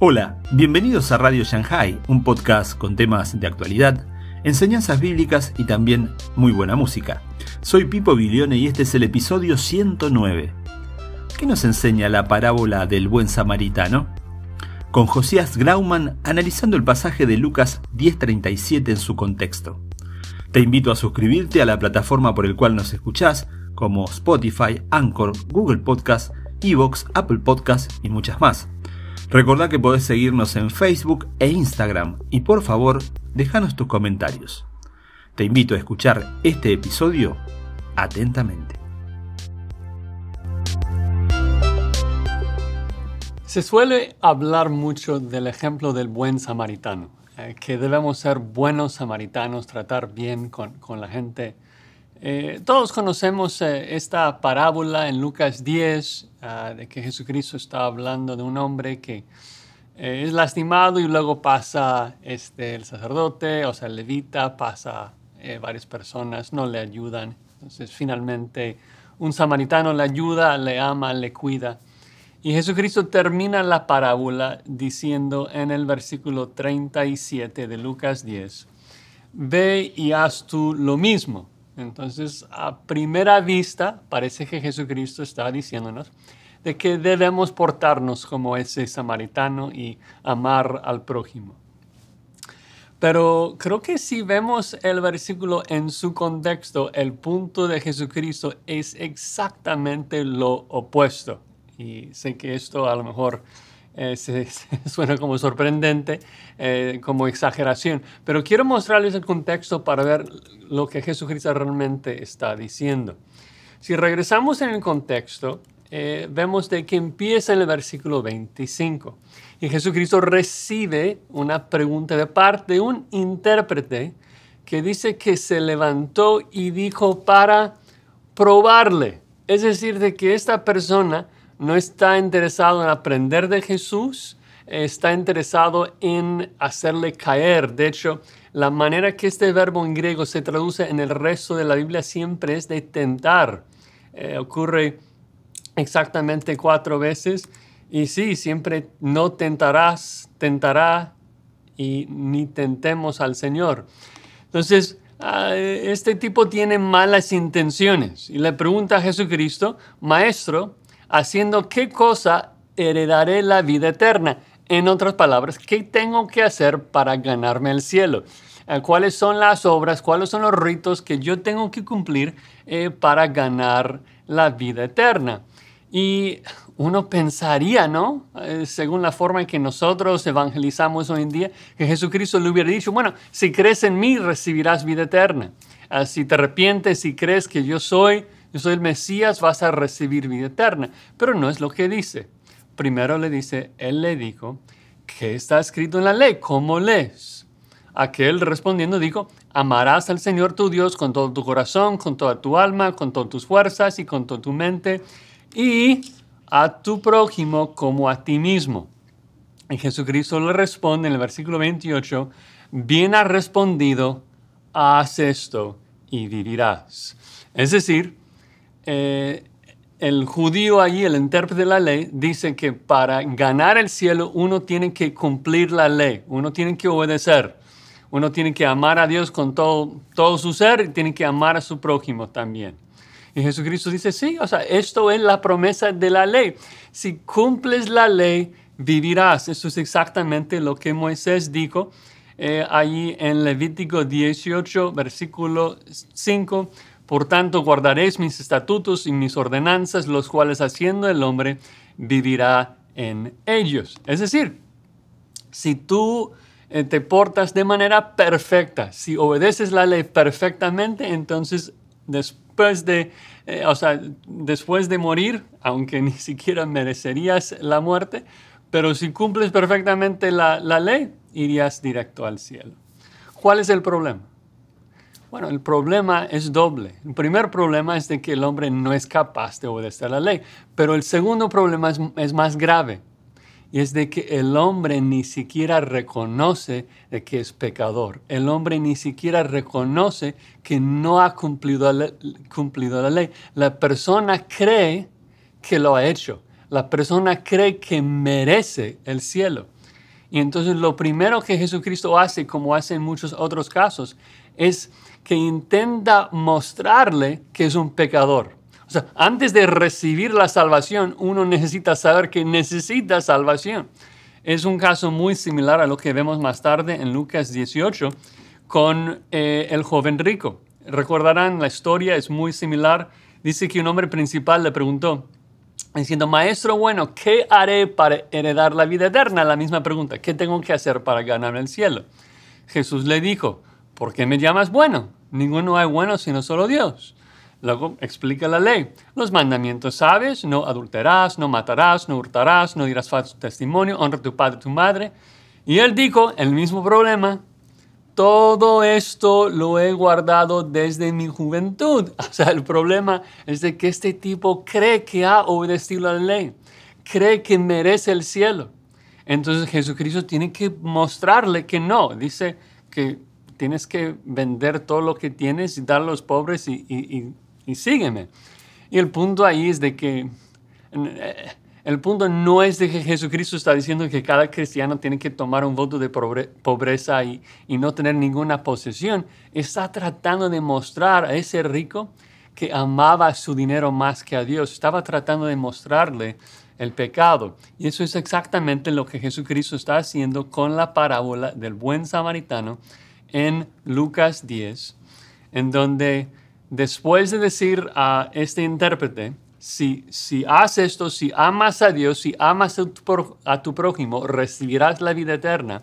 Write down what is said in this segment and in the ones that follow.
Hola, bienvenidos a Radio Shanghai, un podcast con temas de actualidad, enseñanzas bíblicas y también muy buena música. Soy Pipo Bilione y este es el episodio 109. ¿Qué nos enseña la parábola del buen samaritano? Con Josías Grauman analizando el pasaje de Lucas 10:37 en su contexto. Te invito a suscribirte a la plataforma por el cual nos escuchás, como Spotify, Anchor, Google Podcast, Evox, Apple Podcast y muchas más. Recordá que podés seguirnos en Facebook e Instagram y por favor, déjanos tus comentarios. Te invito a escuchar este episodio atentamente. Se suele hablar mucho del ejemplo del buen samaritano, eh, que debemos ser buenos samaritanos, tratar bien con, la gente. Eh, todos conocemos eh, esta parábola en Lucas 10, ah, de que Jesucristo está hablando de un hombre que es lastimado y luego pasa este, el sacerdote, o sea, el levita, pasa varias personas, no le ayudan. Entonces, finalmente, un samaritano le ayuda, le ama, le cuida. Y Jesucristo termina la parábola diciendo en el versículo 37 de Lucas 10, ve y haz tú lo mismo. Entonces, a primera vista, parece que Jesucristo está diciéndonos de que debemos portarnos como ese samaritano y amar al prójimo. Pero creo que si vemos el versículo en su contexto, el punto de Jesucristo es exactamente lo opuesto. Y sé que esto a lo mejor eh, suena como sorprendente, eh, como exageración, pero quiero mostrarles el contexto para ver lo que Jesucristo realmente está diciendo. Si regresamos en el contexto, eh, vemos de que empieza en el versículo 25 y Jesucristo recibe una pregunta de parte de un intérprete que dice que se levantó y dijo para probarle. Es decir, de que esta persona no está interesado en aprender de Jesús, está interesado en hacerle caer. De hecho, la manera que este verbo en griego se traduce en el resto de la Biblia siempre es de tentar. Eh, ocurre exactamente cuatro veces. Y sí, siempre no tentarás, tentará y ni tentemos al Señor. Entonces, ah, este tipo tiene malas intenciones y le pregunta a Jesucristo, Maestro, haciendo qué cosa heredaré la vida eterna. En otras palabras, ¿qué tengo que hacer para ganarme el cielo? Eh, ¿Cuáles son las obras, cuáles son los ritos que yo tengo que cumplir eh, para ganar la vida eterna? Y uno pensaría, ¿no? Eh, según la forma en que nosotros evangelizamos hoy en día, que Jesucristo le hubiera dicho, bueno, si crees en mí, recibirás vida eterna. Ah, si te arrepientes, si crees que yo soy yo soy el Mesías, vas a recibir vida eterna. Pero no es lo que dice. Primero le dice, él le dijo, ¿qué está escrito en la ley? ¿Cómo lees? Aquel respondiendo dijo, amarás al Señor tu Dios con todo tu corazón, con toda tu alma, con todas tus fuerzas y con toda tu mente, y a tu prójimo como a ti mismo. Y Jesucristo le responde en el versículo 28, bien ha respondido, haz esto y vivirás. Es decir, eh, el judío allí, el intérprete de la ley, dice que para ganar el cielo uno tiene que cumplir la ley, uno tiene que obedecer, uno tiene que amar a Dios con todo, todo su ser y tiene que amar a su prójimo también. Y Jesucristo dice, sí, o sea, esto es la promesa de la ley. Si cumples la ley, vivirás. Eso es exactamente lo que Moisés dijo eh, allí en Levítico 18, versículo 5 por tanto, guardaréis mis estatutos y mis ordenanzas, los cuales haciendo el hombre vivirá en ellos. Es decir, si tú eh, te portas de manera perfecta, si obedeces la ley perfectamente, entonces después de, eh, o sea, después de morir, aunque ni siquiera merecerías la muerte, pero si cumples perfectamente la ley, irías directo al cielo. ¿Cuál es el problema? Bueno, el problema es doble. El primer problema es de que el hombre no es capaz de obedecer la ley, pero el segundo problema es, más grave y es de que el hombre ni siquiera reconoce de que es pecador. El hombre ni siquiera reconoce que no ha cumplido la, ley. La persona cree que lo ha hecho. La persona cree que merece el cielo. Y entonces lo primero que Jesucristo hace, como hace en muchos otros casos, es que intenta mostrarle que es un pecador. O sea, antes de recibir la salvación, uno necesita saber que necesita salvación. Es un caso muy similar a lo que vemos más tarde en Lucas 18 con eh, el joven rico. Recordarán, la historia es muy similar. Dice que un hombre principal le preguntó, diciendo, maestro bueno, ¿qué haré para heredar la vida eterna? La misma pregunta, ¿qué tengo que hacer para ganar el cielo? Jesús le dijo, ¿por qué me llamas bueno? Ninguno hay bueno sino solo Dios. Luego explica la ley. Los mandamientos sabes, no adulterarás, no matarás, no hurtarás, no dirás falso testimonio, honra a tu padre y tu madre. Y él dijo, el mismo problema, todo esto lo he guardado desde mi juventud. O sea, el problema es de que este tipo cree que ha obedecido la ley, cree que merece el cielo. Entonces Jesucristo tiene que mostrarle que no. Dice que tienes que vender todo lo que tienes y dar a los pobres y, sígueme. Y el punto ahí es de que eh, el punto no es de que Jesucristo está diciendo que cada cristiano tiene que tomar un voto de pobreza y, no tener ninguna posesión. Está tratando de mostrar a ese rico que amaba su dinero más que a Dios. Estaba tratando de mostrarle el pecado. Y eso es exactamente lo que Jesucristo está haciendo con la parábola del buen samaritano en Lucas 10, en donde después de decir a este intérprete, si, si haces esto, si amas a Dios, si amas a tu, prójimo, recibirás la vida eterna.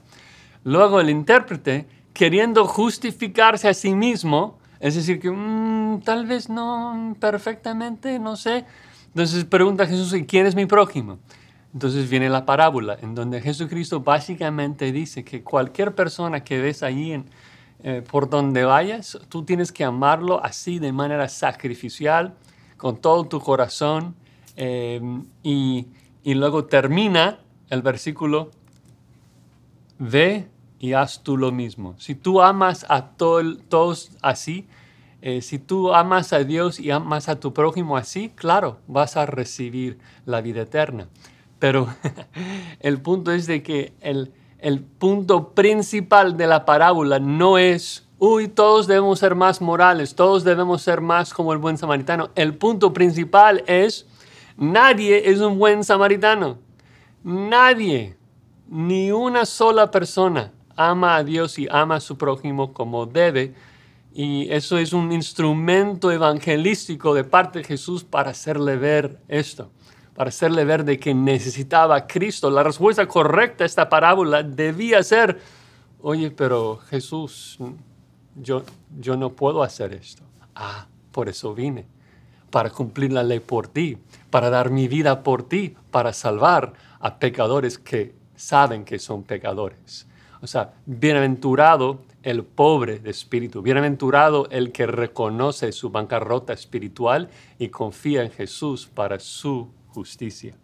Luego el intérprete, queriendo justificarse a sí mismo, es decir, que mm, tal vez no perfectamente, no sé. Entonces pregunta a Jesús, ¿y quién es mi prójimo? Entonces viene la parábola en donde Jesucristo básicamente dice que cualquier persona que ves allí en, eh, por donde vayas, tú tienes que amarlo así de manera sacrificial, con todo tu corazón. Em, y, luego termina el versículo, ve y haz tú lo mismo. Si tú amas a todos así, eh, si tú amas a Dios y amas a tu prójimo así, claro, vas a recibir la vida eterna. Pero el punto es de que el, el punto principal de la parábola no es uy, todos debemos ser más morales, todos debemos ser más como el buen samaritano. El punto principal es, nadie es un buen samaritano. Nadie, ni una sola persona ama a Dios y ama a su prójimo como debe. Y eso es un instrumento evangelístico de parte de Jesús para hacerle ver esto, para hacerle ver de que necesitaba a Cristo. La respuesta correcta a esta parábola debía ser, oye, pero Jesús, yo, yo no puedo hacer esto. Ah, por eso vine, para cumplir la ley por ti, para dar mi vida por ti, para salvar a pecadores que saben que son pecadores. O sea, bienaventurado el pobre de espíritu, bienaventurado el que reconoce su bancarrota espiritual y confía en Jesús para su justicia.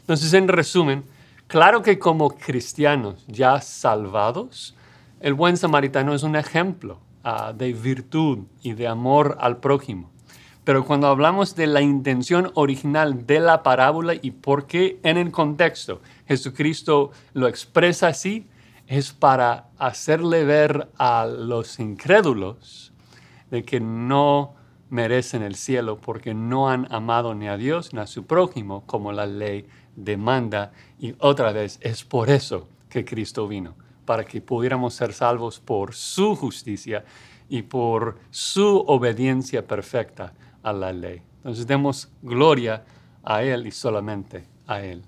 Entonces, en resumen, claro que como cristianos ya salvados, el buen samaritano es un ejemplo ah, de virtud y de amor al prójimo. Pero cuando hablamos de la intención original de la parábola y por qué en el contexto Jesucristo lo expresa así, es para hacerle ver a los incrédulos de que no merecen el cielo porque no han amado ni a Dios ni a su prójimo como la ley demanda. Y otra vez, es por eso que Cristo vino para que pudiéramos ser salvos por su justicia y por su obediencia perfecta a la ley. Entonces demos gloria a Él y solamente a Él.